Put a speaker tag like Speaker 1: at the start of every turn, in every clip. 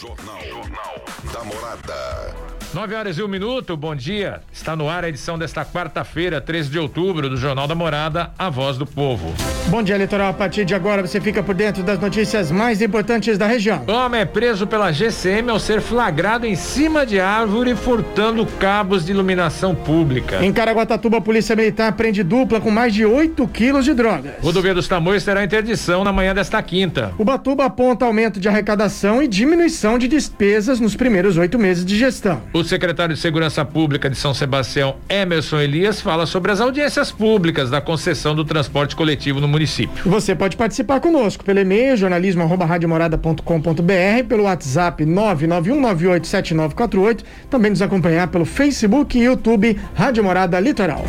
Speaker 1: Jornal. Jornal da Morada.
Speaker 2: 9 horas e um minuto, bom dia. Está no ar a edição desta quarta-feira, 13 de outubro, do Jornal da Morada, A Voz do Povo.
Speaker 3: Bom dia, eleitoral. A partir de agora você fica por dentro das notícias mais importantes da região.
Speaker 2: Homem é preso pela GCM ao ser flagrado em cima de árvore furtando cabos de iluminação pública.
Speaker 3: Em Caraguatatuba, a Polícia Militar prende dupla com mais de 8 quilos de drogas.
Speaker 2: Rodovia dos Tamoios terá interdição na manhã desta quinta.
Speaker 3: O Batuba aponta aumento de arrecadação e diminuição de despesas nos primeiros oito meses de gestão.
Speaker 2: O secretário de Segurança Pública de São Sebastião, Emerson Elias, fala sobre as audiências públicas da concessão do transporte coletivo no município.
Speaker 3: Você pode participar conosco pelo e-mail jornalismo@radiomorada.com.br, pelo WhatsApp 991987948, também nos acompanhar pelo Facebook e YouTube Rádio Morada Litoral.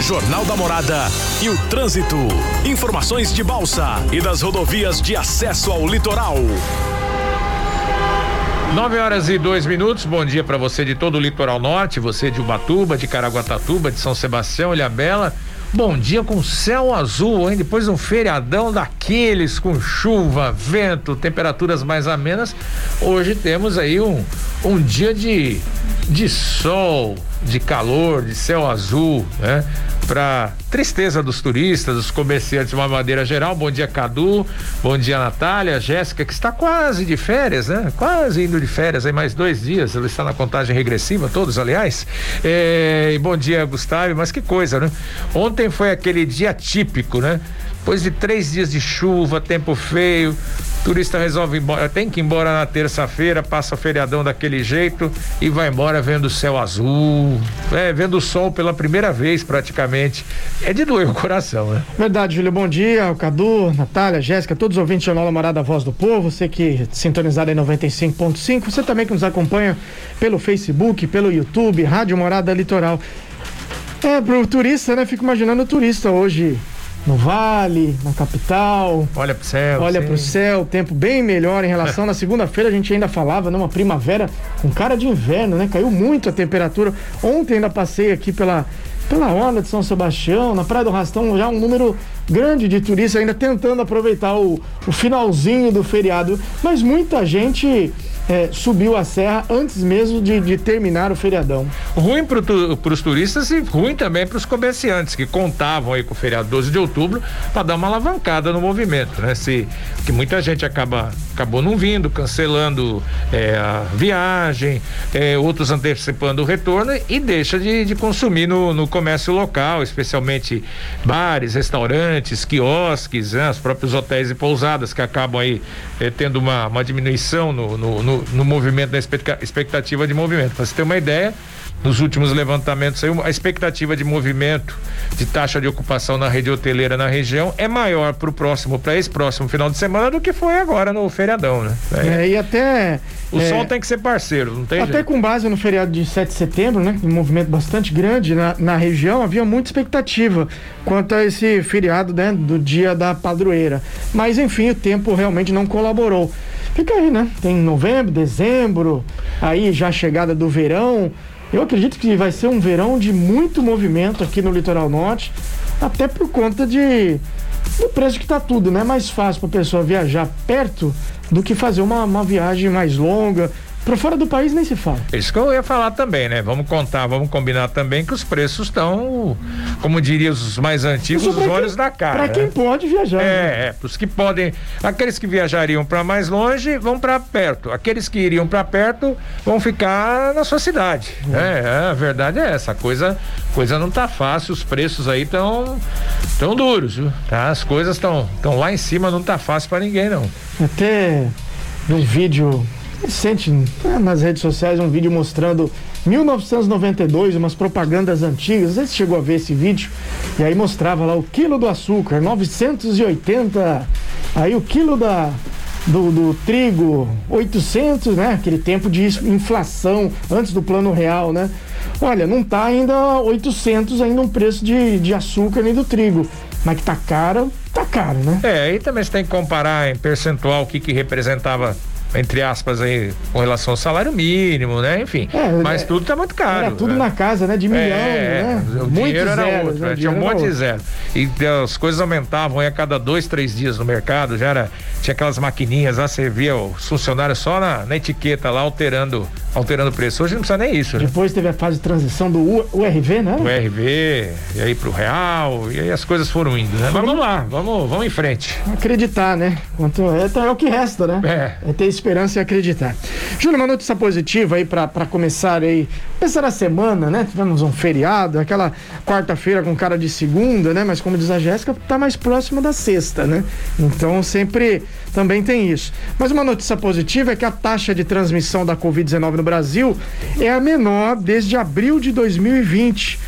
Speaker 1: Jornal da Morada e o trânsito. Informações de Balsa e das rodovias de acesso ao litoral.
Speaker 2: 9 horas e dois minutos. Bom dia para você de todo o litoral norte, você de Ubatuba, de Caraguatatuba, de São Sebastião, Ilhabela. Bom dia com céu azul, hein? Depois de um feriadão daqueles com chuva, vento, temperaturas mais amenas. Hoje temos aí um, um dia de, de sol, de calor, de céu azul, né? Para tristeza dos turistas, dos comerciantes de uma maneira geral. Bom dia, Cadu. Bom dia, Natália. Jéssica, que está quase de férias, né? Quase indo de férias aí mais dois dias. Ela está na contagem regressiva, todos, aliás. É, e bom dia, Gustavo. Mas que coisa, né? Ontem foi aquele dia típico, né? Depois de três dias de chuva, tempo feio, turista resolve ir embora, tem que ir embora na terça-feira, passa o feriadão daquele jeito e vai embora vendo o céu azul, é, vendo o sol pela primeira vez praticamente. É de doer o coração, né?
Speaker 3: Verdade, Júlio, bom dia. O Cadu, Natália, Jéssica, todos os ouvintes do Jornal Morada Voz do Povo, você que sintonizado em 95.5, você também que nos acompanha pelo Facebook, pelo YouTube, Rádio Morada Litoral. É, pro turista, né? Fico imaginando o turista hoje no vale, na capital.
Speaker 2: Olha pro céu.
Speaker 3: Olha sim. pro céu, tempo bem melhor em relação. na segunda-feira a gente ainda falava numa primavera com cara de inverno, né? Caiu muito a temperatura. Ontem ainda passei aqui pela, pela Orla de São Sebastião, na Praia do Rastão, já um número grande de turistas ainda tentando aproveitar o, o finalzinho do feriado. Mas muita gente é, subiu a serra antes mesmo de, de terminar o feriadão.
Speaker 2: Ruim para os turistas e ruim também para os comerciantes que contavam aí com o feriado 12 de outubro para dar uma alavancada no movimento, né? Se que muita gente acaba acabou não vindo, cancelando é, a viagem, é, outros antecipando o retorno e deixa de, de consumir no, no, comércio local, especialmente bares, restaurantes, quiosques, né? os próprios hotéis e pousadas que acabam aí é, tendo uma, uma diminuição no, no, no no, movimento da expectativa de movimento. Para você ter uma ideia, nos últimos levantamentos aí, a expectativa de movimento de taxa de ocupação na rede hoteleira na região é maior para o próximo, para esse próximo final de semana do que foi agora no feriadão, né?
Speaker 3: É, e até.
Speaker 2: O é, sol tem que ser parceiro, não tem
Speaker 3: Até
Speaker 2: jeito.
Speaker 3: com base no feriado de 7 de setembro, né? Um movimento bastante grande na, na região, havia muita expectativa quanto a esse feriado, né? Do dia da padroeira. Mas enfim, o tempo realmente não colaborou. Fica aí, né? Tem novembro, dezembro, aí já a chegada do verão. Eu acredito que vai ser um verão de muito movimento aqui no litoral norte, até por conta de do preço que está tudo, né? Mais fácil para a pessoa viajar perto do que fazer uma, uma viagem mais longa, para fora do país nem se fala.
Speaker 2: Isso que eu ia falar também, né? Vamos contar, vamos combinar também que os preços estão, como diriam os mais antigos, os olhos
Speaker 3: quem,
Speaker 2: da cara.
Speaker 3: Para
Speaker 2: né?
Speaker 3: quem pode viajar.
Speaker 2: É, né? é, os que podem, aqueles que viajariam para mais longe vão para perto, aqueles que iriam para perto vão ficar na sua cidade. É. é. a verdade é essa, a coisa, coisa não tá fácil, os preços aí estão tão duros, viu? Tá? As coisas estão estão lá em cima, não tá fácil para ninguém não.
Speaker 3: Até um vídeo recente né, nas redes sociais um vídeo mostrando 1992, umas propagandas antigas. Você chegou a ver esse vídeo? E aí mostrava lá o quilo do açúcar, 980. Aí o quilo da, do, do, trigo, 800, né? Aquele tempo de inflação antes do plano real, né? Olha, não tá ainda 800 ainda um preço de, de açúcar nem do trigo. Mas que tá caro, tá caro, né?
Speaker 2: É, aí também você tem que comparar em percentual o que que representava entre aspas, aí, com relação ao salário mínimo, né? Enfim. É, mas é, tudo tá muito caro.
Speaker 3: Era tudo
Speaker 2: né?
Speaker 3: na casa, né? De milhão, é, né?
Speaker 2: O muito dinheiro era zero, outro, né? tinha um monte de zero. E as coisas aumentavam aí a cada dois, três dias no mercado, já era, tinha aquelas maquininhas lá, você via os funcionários só na, na etiqueta lá alterando, alterando o preço. Hoje não precisa nem isso,
Speaker 3: né? Depois teve a fase de transição do URV, né?
Speaker 2: URV, e aí pro real, e aí as coisas foram indo, né? Mas vamos lá, vamos, vamos em frente.
Speaker 3: Acreditar, né? Quanto, é, é o que resta, né? É. É ter esperança e acreditar. Júnior, uma notícia positiva aí para começar aí, começar a semana, né? Tivemos um feriado, aquela quarta-feira com cara de segunda, né? Mas como diz a Jéssica, tá mais próxima da sexta, né? Então sempre também tem isso. Mas uma notícia positiva é que a taxa de transmissão da Covid-19 no Brasil é a menor desde abril de 2020.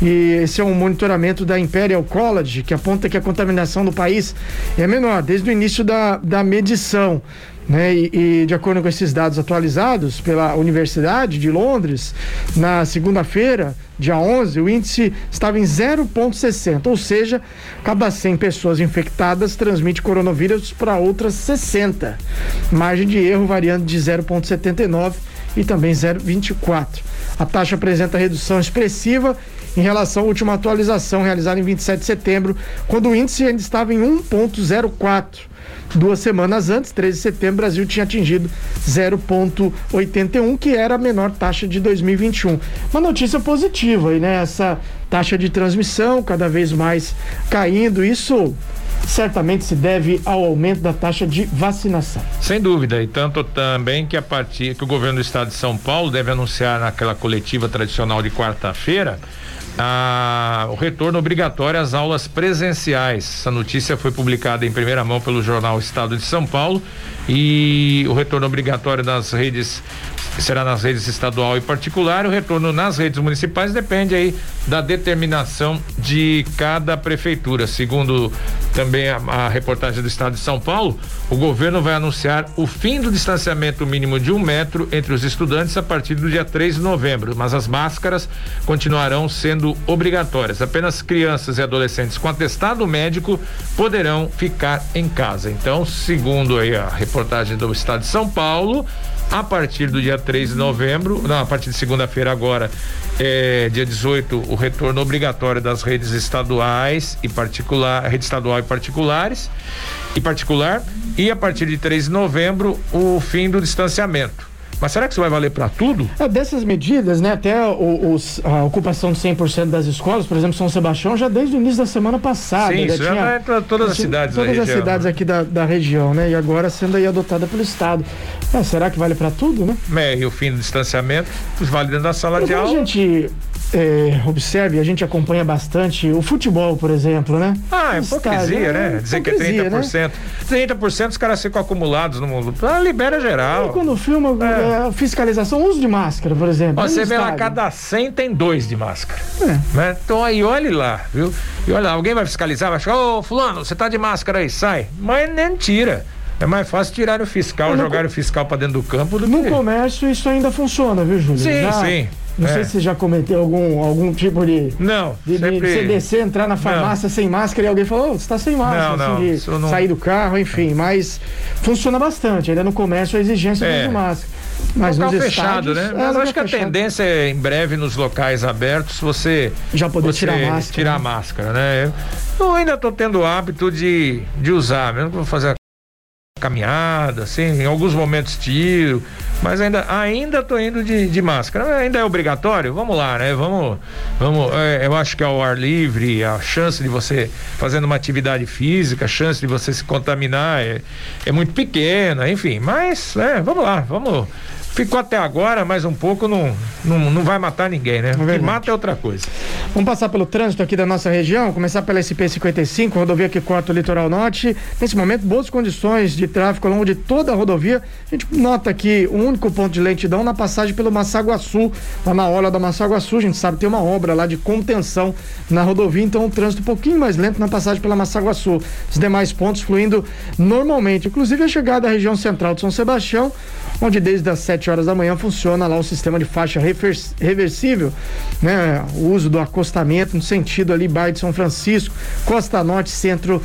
Speaker 3: E esse é um monitoramento da Imperial College, que aponta que a contaminação no país é menor desde o início da, da medição. Né? E, e, de acordo com esses dados atualizados pela Universidade de Londres, na segunda-feira, dia 11, o índice estava em 0,60, ou seja, cada 100 pessoas infectadas transmite coronavírus para outras 60. Margem de erro variando de 0,79 e também 0,24. A taxa apresenta redução expressiva em relação à última atualização realizada em 27 de setembro, quando o índice ainda estava em 1,04. Duas semanas antes, 13 de setembro, o Brasil tinha atingido 0,81, que era a menor taxa de 2021. Uma notícia positiva aí, né? Essa taxa de transmissão cada vez mais caindo. Isso certamente se deve ao aumento da taxa de vacinação.
Speaker 2: Sem dúvida, e tanto também que a partir que o governo do estado de São Paulo deve anunciar naquela coletiva tradicional de quarta-feira a, o retorno obrigatório às aulas presenciais. Essa notícia foi publicada em primeira mão pelo jornal Estado de São Paulo e o retorno obrigatório nas redes será nas redes estadual e particular. O retorno nas redes municipais depende aí da determinação de cada prefeitura. Segundo também a, a, reportagem do Estado de São Paulo, o governo vai anunciar o fim do distanciamento mínimo de um metro entre os estudantes a partir do dia 3 de novembro, mas as máscaras continuarão sendo obrigatórias. Apenas crianças e adolescentes com atestado médico poderão ficar em casa. Então, segundo aí a reportagem do Estado de São Paulo, a partir do dia 3 de novembro, não, a partir de segunda-feira agora, é, dia 18, o retorno obrigatório das redes estaduais e particular, rede estadual e particulares e particular, e a partir de 3 de novembro, o fim do distanciamento. Mas será que isso vai valer para tudo?
Speaker 3: É, dessas medidas, né? Até o, os, a ocupação de 100% das escolas, por exemplo, São Sebastião, já desde o início da semana passada.
Speaker 2: Sim, isso já
Speaker 3: tinha,
Speaker 2: vai para todas as cidades
Speaker 3: Todas as região. cidades aqui da, da região, né? E agora sendo aí adotada pelo Estado. É, será que vale para tudo, né?
Speaker 2: É, e o fim do distanciamento vale dentro da sala de aula.
Speaker 3: A gente é, observe, a gente acompanha bastante o futebol, por exemplo, né?
Speaker 2: Ah, é hipocrisia, né? É Dizer que é 30%. Né? 30% os caras ficam acumulados no mundo. Ah, libera geral.
Speaker 3: E quando filma, é. É. fiscalização, uso de máscara, por exemplo.
Speaker 2: Você vê lá, cada 100 tem dois de máscara. É. Né? Então aí, olhe lá, viu? E olha lá, alguém vai fiscalizar, vai achar, ô, fulano, você tá de máscara aí, sai. Mas nem tira. É mais fácil tirar o fiscal, jogar o fiscal para dentro do campo do
Speaker 3: no que... No comércio isso ainda funciona, viu, Júlio?
Speaker 2: Sim,
Speaker 3: Já...
Speaker 2: sim.
Speaker 3: Não é. sei se você já cometeu algum, algum tipo de.
Speaker 2: Não.
Speaker 3: De, sempre... de você descer, entrar na farmácia não. sem máscara e alguém falou, oh, você está sem máscara,
Speaker 2: não, assim,
Speaker 3: de não... sair do carro, enfim. Mas funciona bastante. Ainda no comércio a exigência é. de máscara.
Speaker 2: Mas local fechado, né? Mas acho que a fechado. tendência é em breve nos locais abertos você
Speaker 3: já poder você tirar máscara.
Speaker 2: Tirar né? máscara, né? Eu ainda estou tendo o hábito de, de usar, mesmo que vou fazer a caminhada, assim, em alguns momentos tiro, mas ainda ainda tô indo de, de máscara. Ainda é obrigatório? Vamos lá, né? Vamos, vamos. É, eu acho que ao ar livre, a chance de você fazendo uma atividade física, a chance de você se contaminar é, é muito pequena, enfim. Mas, é, vamos lá, vamos Ficou até agora, mais um pouco não, não, não vai matar ninguém, né? É o que mata é outra coisa.
Speaker 3: Vamos passar pelo trânsito aqui da nossa região, começar pela SP-55, rodovia que corta o litoral norte. Nesse momento, boas condições de tráfego ao longo de toda a rodovia. A gente nota aqui o um único ponto de lentidão na passagem pelo Massaguaçu, lá na hora da Massaguaçu. A gente sabe que tem uma obra lá de contenção na rodovia, então o trânsito um pouquinho mais lento na passagem pela Massaguaçu. Os demais pontos fluindo normalmente, inclusive a chegada da região central de São Sebastião onde desde as 7 horas da manhã funciona lá o sistema de faixa reversível, né? O uso do acostamento no sentido ali bairro de São Francisco, Costa Norte, centro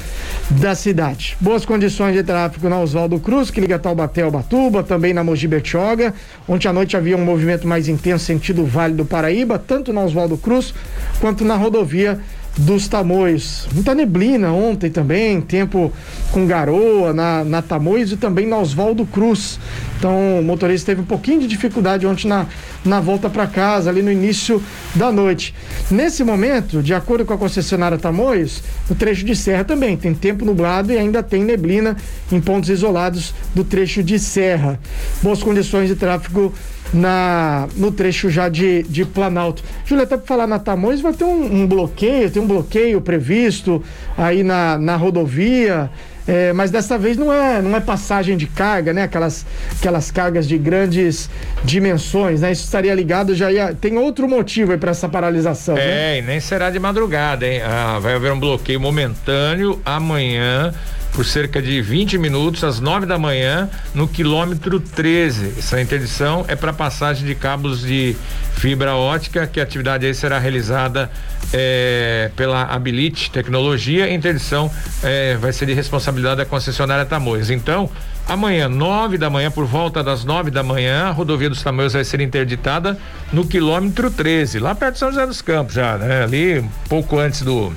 Speaker 3: da cidade. Boas condições de tráfego na Oswaldo Cruz, que liga Taubaté ao Batuba, também na Mogi Bertioga. Ontem à noite havia um movimento mais intenso sentido Vale do Paraíba, tanto na Oswaldo Cruz quanto na rodovia dos Tamoios. Muita neblina ontem também, tempo com garoa na, na Tamoios e também na Oswaldo Cruz. Então o motorista teve um pouquinho de dificuldade ontem na, na volta para casa, ali no início da noite. Nesse momento, de acordo com a concessionária Tamoios, o trecho de serra também tem tempo nublado e ainda tem neblina em pontos isolados do trecho de serra. Boas condições de tráfego na, no trecho já de, de Planalto. Julieta, para falar na Tamoios, vai ter um, um, bloqueio, tem um bloqueio previsto aí na, na rodovia. É, mas dessa vez não é, não é passagem de carga, né? Aquelas, aquelas cargas de grandes dimensões, né? Isso estaria ligado já ia, tem outro motivo para essa paralisação.
Speaker 2: É, né? e nem será de madrugada, hein? Ah, vai haver um bloqueio momentâneo amanhã por cerca de 20 minutos às 9 da manhã no quilômetro 13. Essa interdição é para passagem de cabos de fibra ótica, que a atividade aí será realizada é, pela Abilite Tecnologia. A interdição é, vai ser de responsabilidade da concessionária Tamoios. Então, Amanhã, nove da manhã, por volta das nove da manhã, a rodovia dos Tamoios vai ser interditada no quilômetro 13, lá perto de São José dos Campos, já, né? Ali, um pouco antes do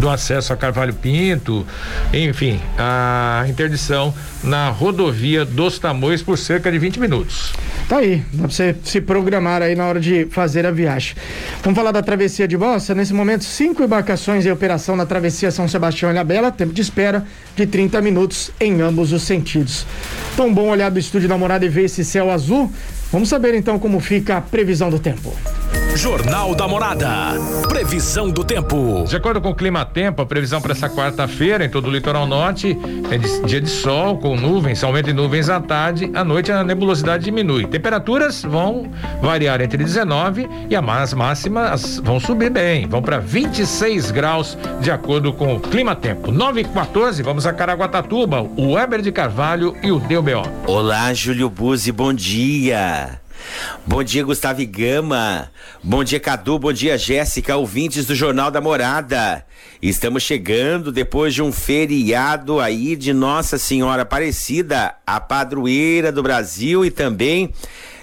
Speaker 2: do acesso a Carvalho Pinto, enfim, a interdição na rodovia dos Tamoios por cerca de 20 minutos.
Speaker 3: Tá aí, dá pra você se programar aí na hora de fazer a viagem. Vamos falar da travessia de Bossa. Nesse momento, cinco embarcações em operação na travessia São Sebastião e Ilhabela, tempo de espera de 30 minutos em ambos os sentidos. Tão bom olhar do estúdio da morada e ver esse céu azul. Vamos saber então como fica a previsão do tempo.
Speaker 1: Jornal da Morada. Previsão do tempo.
Speaker 2: De acordo com o Clima Tempo, a previsão para essa quarta-feira em todo o litoral norte é de, dia de sol com nuvens, aumento de nuvens à tarde, à noite a nebulosidade diminui. Temperaturas vão variar entre 19 e as máximas vão subir bem, vão para 26 graus de acordo com o Clima Tempo. 9 e 14, vamos a Caraguatatuba, o Weber de Carvalho e o DBO.
Speaker 4: Olá, Júlio Buzzi, bom dia. Bom dia, Gustavo Gama. Bom dia, Cadu. Bom dia, Jéssica, ouvintes do Jornal da Morada. Estamos chegando depois de um feriado aí de Nossa Senhora Aparecida, a padroeira do Brasil e também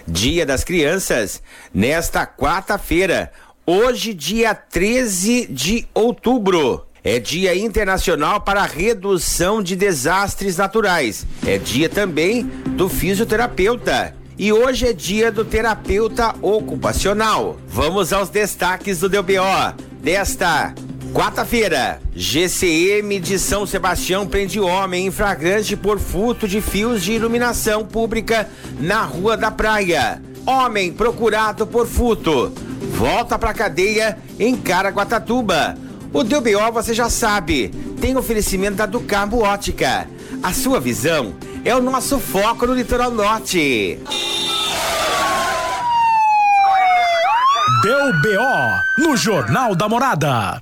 Speaker 4: Dia das Crianças, nesta quarta-feira, hoje, dia 13 de outubro. É Dia Internacional para a Redução de Desastres Naturais. É dia também do fisioterapeuta e hoje é dia do terapeuta ocupacional. Vamos aos destaques do DBO desta quarta-feira. GCM de São Sebastião prende homem em flagrante por furto de fios de iluminação pública na Rua da Praia. Homem procurado por furto volta para cadeia em Caraguatatuba. O DBO você já sabe, tem oferecimento da Ducabo Ótica. A sua visão é o nosso foco no litoral norte.
Speaker 1: Deu BO no Jornal da Morada.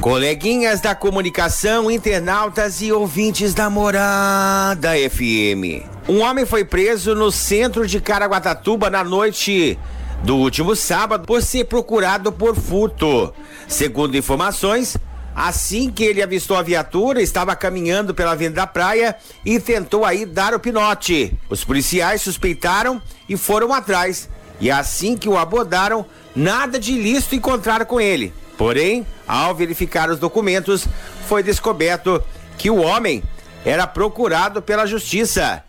Speaker 4: Coleguinhas da comunicação, internautas e ouvintes da Morada FM. Um homem foi preso no centro de Caraguatatuba na noite do último sábado por ser procurado por furto. Segundo informações, Assim que ele avistou a viatura, estava caminhando pela Avenida da Praia e tentou aí dar o pinote. Os policiais suspeitaram e foram atrás. E assim que o abordaram, nada de ilícito encontraram com ele. Porém, ao verificar os documentos, foi descoberto que o homem era procurado pela justiça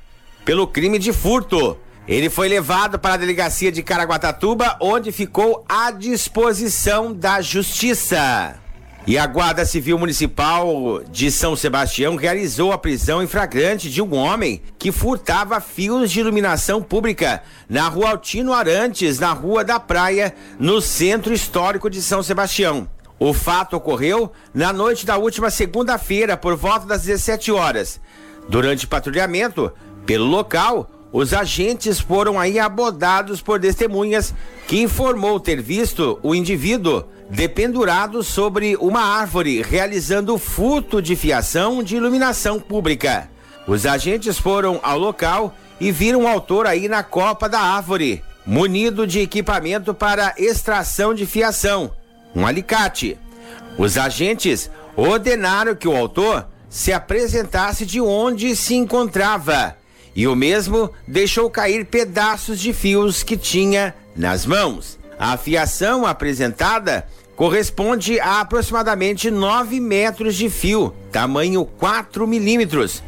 Speaker 4: pelo crime de furto. Ele foi levado para a delegacia de Caraguatatuba, onde ficou à disposição da justiça. E a Guarda Civil Municipal de São Sebastião realizou a prisão em flagrante de um homem que furtava fios de iluminação pública na rua Altino Arantes, na Rua da Praia, no centro histórico de São Sebastião. O fato ocorreu na noite da última segunda-feira, por volta das 17 horas. Durante patrulhamento pelo local, os agentes foram aí abordados por testemunhas que informou ter visto o indivíduo dependurado sobre uma árvore, realizando furto de fiação de iluminação pública. Os agentes foram ao local e viram o autor aí na copa da árvore, munido de equipamento para extração de fiação, um alicate. Os agentes ordenaram que o autor se apresentasse de onde se encontrava e o mesmo deixou cair pedaços de fios que tinha nas mãos. A fiação apresentada corresponde a aproximadamente 9 metros de fio, tamanho 4 milímetros,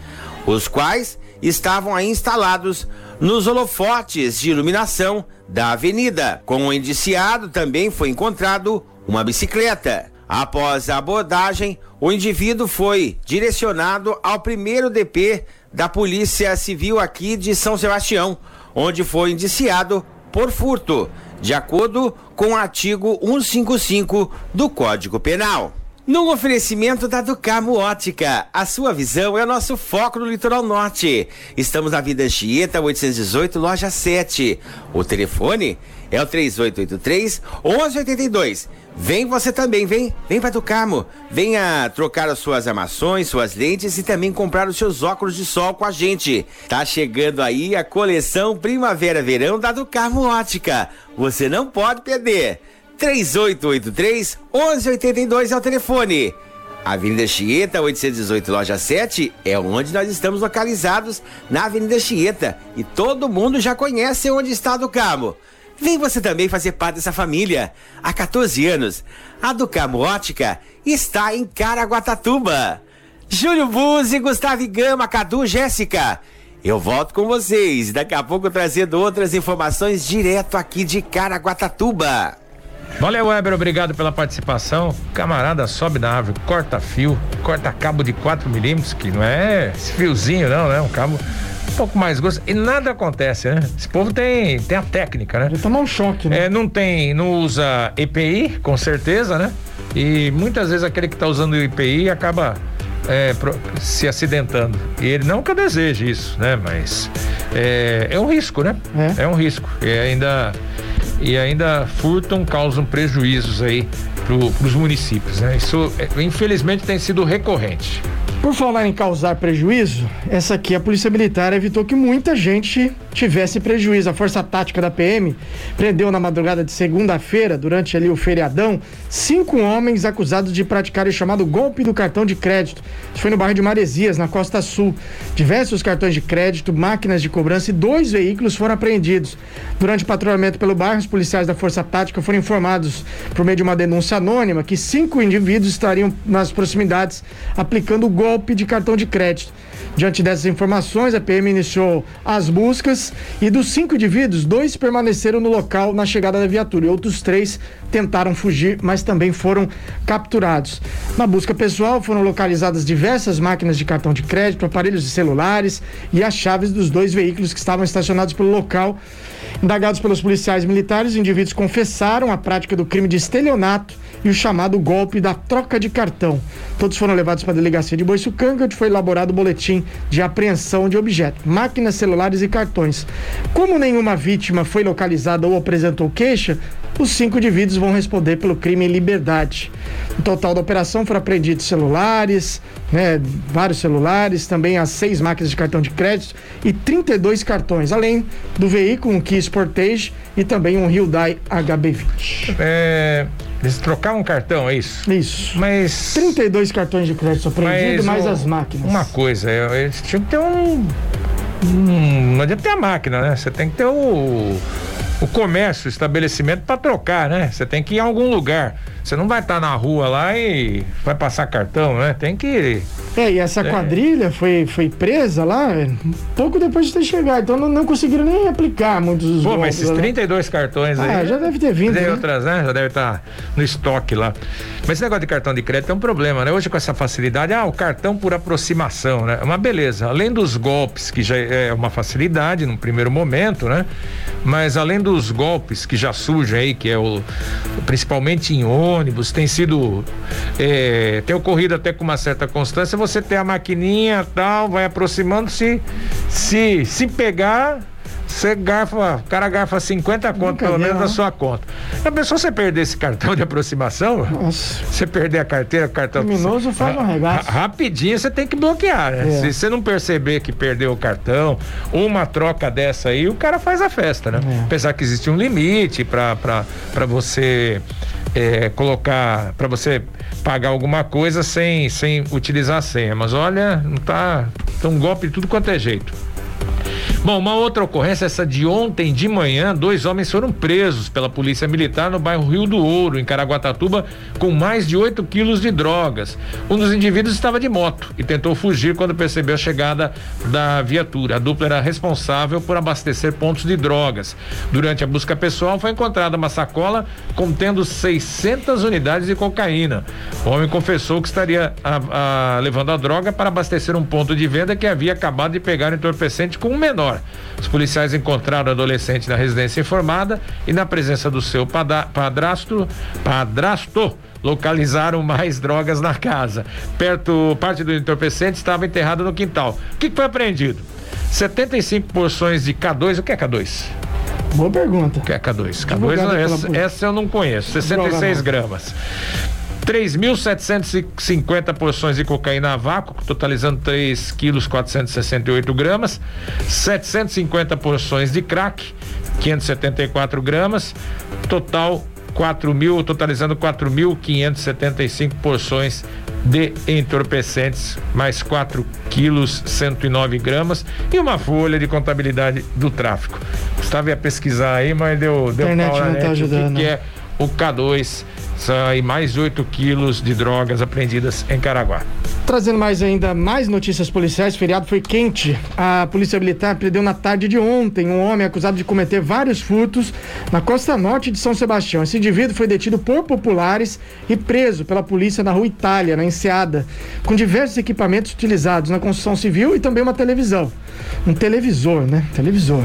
Speaker 4: os quais estavam instalados nos holofotes de iluminação da avenida. Com o indiciado também foi encontrado uma bicicleta. Após a abordagem, o indivíduo foi direcionado ao primeiro DP da Polícia Civil aqui de São Sebastião, onde foi indiciado por furto, de acordo com o artigo 155 do Código Penal. No oferecimento da Ducamo Ótica, a sua visão é o nosso foco no litoral norte. Estamos na Vida Anchieta, 818, loja 7. O telefone é o 3883 1182. Vem você também, vem, vem para Ducamo. Venha trocar as suas armações, suas lentes e também comprar os seus óculos de sol com a gente. Tá chegando aí a coleção Primavera-Verão da Ducamo Ótica. Você não pode perder. 3883 1182 é o telefone. Avenida Chieta, 818, loja 7, é onde nós estamos localizados na Avenida Chieta. E todo mundo já conhece onde está do Camo. Vem você também fazer parte dessa família. Há 14 anos, a do Camo Ótica está em Caraguatatuba. Júlio Buzzi, Gustavo Gama, Cadu, Jéssica. Eu volto com vocês, daqui a pouco trazendo outras informações direto aqui de Caraguatatuba.
Speaker 2: Valeu, Weber, obrigado pela participação. Camarada sobe na árvore, corta fio, corta cabo de 4 milímetros, que não é esse fiozinho, não, né? Um cabo um pouco mais grosso. E nada acontece, né? Esse povo tem, tem a técnica, né?
Speaker 3: Já tomar um choque, né?
Speaker 2: É, não tem, não usa EPI, com certeza, né? E muitas vezes aquele que está usando o EPI acaba é, pro, se acidentando. E ele não que eu deseje isso, né? Mas é, é um risco, né? É, é um risco. E ainda e ainda furtam, causam prejuízos aí para os municípios. Né? Isso, é, infelizmente, tem sido recorrente.
Speaker 3: Por falar em causar prejuízo, essa aqui a Polícia Militar evitou que muita gente tivesse prejuízo. A Força Tática da PM prendeu na madrugada de segunda-feira, durante ali o feriadão, cinco homens acusados de praticar o chamado golpe do cartão de crédito. Isso foi no bairro de Maresias, na Costa Sul. Diversos cartões de crédito, máquinas de cobrança e dois veículos foram apreendidos. Durante o patrulhamento pelo bairro, os policiais da Força Tática foram informados por meio de uma denúncia anônima que cinco indivíduos estariam nas proximidades aplicando o golpe de cartão de crédito. Diante dessas informações, a PM iniciou as buscas e dos cinco indivíduos, dois permaneceram no local na chegada da viatura e outros três tentaram fugir, mas também foram capturados. Na busca pessoal foram localizadas diversas máquinas de cartão de crédito, aparelhos de celulares e as chaves dos dois veículos que estavam estacionados pelo local. Indagados pelos policiais militares, os indivíduos confessaram a prática do crime de estelionato e o chamado golpe da troca de cartão. Todos foram levados para a delegacia de Boiçucanga, onde foi elaborado o boletim de apreensão de objetos, máquinas, celulares e cartões. Como nenhuma vítima foi localizada ou apresentou queixa, os cinco indivíduos vão responder pelo crime em liberdade. No total da operação foram apreendidos celulares, né, vários celulares, também as seis máquinas de cartão de crédito e 32 cartões, além do veículo, um Kia Sportage e também um Hyundai HB20.
Speaker 2: É, eles trocavam cartão, é isso?
Speaker 3: Isso.
Speaker 2: Mas.
Speaker 3: 32 cartões de crédito apreendidos, mais as máquinas.
Speaker 2: Uma coisa, eles tinham que ter um. um não adianta ter a máquina, né? Você tem que ter o o comércio, o estabelecimento para trocar, né? Você tem que ir em algum lugar. Você não vai estar tá na rua lá e vai passar cartão, né? Tem que.
Speaker 3: É, e essa é. quadrilha foi, foi presa lá pouco depois de ter chegado. Então não, não conseguiram nem aplicar muitos
Speaker 2: Pô, mas esses 32 cartões aí.
Speaker 3: Ah, já deve ter vindo.
Speaker 2: Tem
Speaker 3: né?
Speaker 2: outras, né? Já deve estar tá no estoque lá. Mas esse negócio de cartão de crédito é um problema, né? Hoje com essa facilidade, ah, o cartão por aproximação, né? É uma beleza. Além dos golpes, que já é uma facilidade no primeiro momento, né? Mas além dos golpes que já surgem aí, que é o principalmente em ônibus, tem sido é, tem ocorrido até com uma certa constância, você tem a maquininha tal, vai aproximando se se se pegar você garfa, o cara garfa 50 conto pelo menos na sua conta. A pessoa você perder esse cartão de aproximação, Nossa. você perder a carteira, o cartão.
Speaker 3: Criminoso faz um regaço.
Speaker 2: Rapidinho você tem que bloquear, né? É. Se você não perceber que perdeu o cartão, uma troca dessa aí, o cara faz a festa, né? É. Apesar que existe um limite para você é, colocar, para você pagar alguma coisa sem, sem utilizar a senha. Mas olha, não tá. Tá um golpe de tudo quanto é jeito. Bom, uma outra ocorrência, essa de ontem de manhã, dois homens foram presos pela Polícia Militar no bairro Rio do Ouro, em Caraguatatuba, com mais de 8 quilos de drogas. Um dos indivíduos estava de moto e tentou fugir quando percebeu a chegada da viatura. A dupla era responsável por abastecer pontos de drogas. Durante a busca pessoal, foi encontrada uma sacola contendo 600 unidades de cocaína. O homem confessou que estaria a, a, levando a droga para abastecer um ponto de venda que havia acabado de pegar entorpecente com um menor. Os policiais encontraram o adolescente na residência informada e na presença do seu padrasto, padrasto localizaram mais drogas na casa. Perto, parte do entorpecente estava enterrada no quintal. O que, que foi apreendido? 75 porções de K2. O que é K2?
Speaker 3: Boa pergunta.
Speaker 2: O que é K2? K2, essa, essa eu não conheço. 66 gramas. 3.750 porções de cocaína a vácuo, totalizando 3 quilos 468 gramas, 750 porções de crack, 574 gramas, total 4 mil, totalizando 4.575 porções de entorpecentes, mais 4 quilos 109 gramas e uma folha de contabilidade do tráfico. Gustavo ia pesquisar aí, mas deu, deu
Speaker 3: internet pau não tá ajudando.
Speaker 2: O que, que é o K2 e mais 8 quilos de drogas apreendidas em Caraguá.
Speaker 3: Trazendo mais ainda mais notícias policiais, feriado foi quente. A Polícia Militar prendeu na tarde de ontem um homem acusado de cometer vários furtos na costa norte de São Sebastião. Esse indivíduo foi detido por populares e preso pela polícia na rua Itália, na Enseada, com diversos equipamentos utilizados na construção civil e também uma televisão. Um televisor, né? Televisor.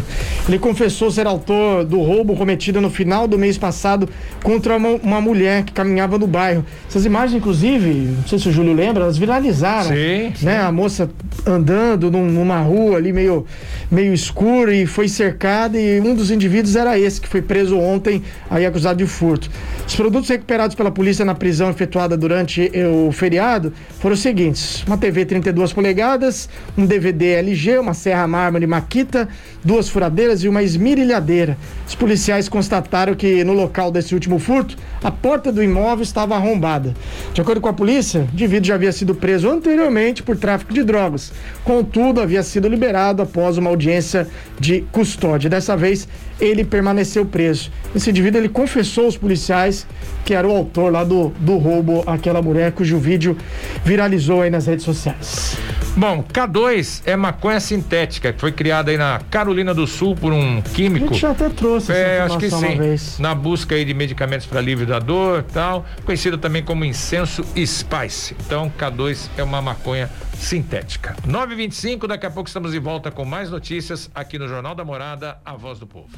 Speaker 3: Ele confessou ser autor do roubo cometido no final do mês passado contra uma mulher que caminhava no bairro. Essas imagens, inclusive, não sei se o Júlio lembra, elas viralizaram. Sim. Né? A moça andando num, numa rua ali meio, meio escura e foi cercada e um dos indivíduos era esse que foi preso ontem aí acusado de furto. Os produtos recuperados pela polícia na prisão efetuada durante o feriado foram os seguintes: uma TV 32 polegadas, um DVD LG, uma serra mármore Maquita, duas furadeiras e uma esmirilhadeira. Os policiais constataram que no local desse último furto, a porta do imóvel estava arrombada. De acordo com a polícia, o indivíduo já havia sido preso anteriormente por tráfico de drogas. Contudo, havia sido liberado após uma audiência de custódia. Dessa vez, ele permaneceu preso. Esse indivíduo ele confessou aos policiais que era o autor lá do, do roubo àquela mulher, cujo vídeo viralizou aí nas redes sociais.
Speaker 2: Bom, K2 é maconha sintética, que foi criada aí na Carolina do Sul por um químico. A
Speaker 3: gente já até trouxe
Speaker 2: é, acho que sim. Na busca aí de medicamentos para alívio da dor tal, conhecida também como incenso spice. Então, K2 é uma maconha sintética. 925, daqui a pouco estamos de volta com mais notícias aqui no Jornal da Morada, a voz do povo.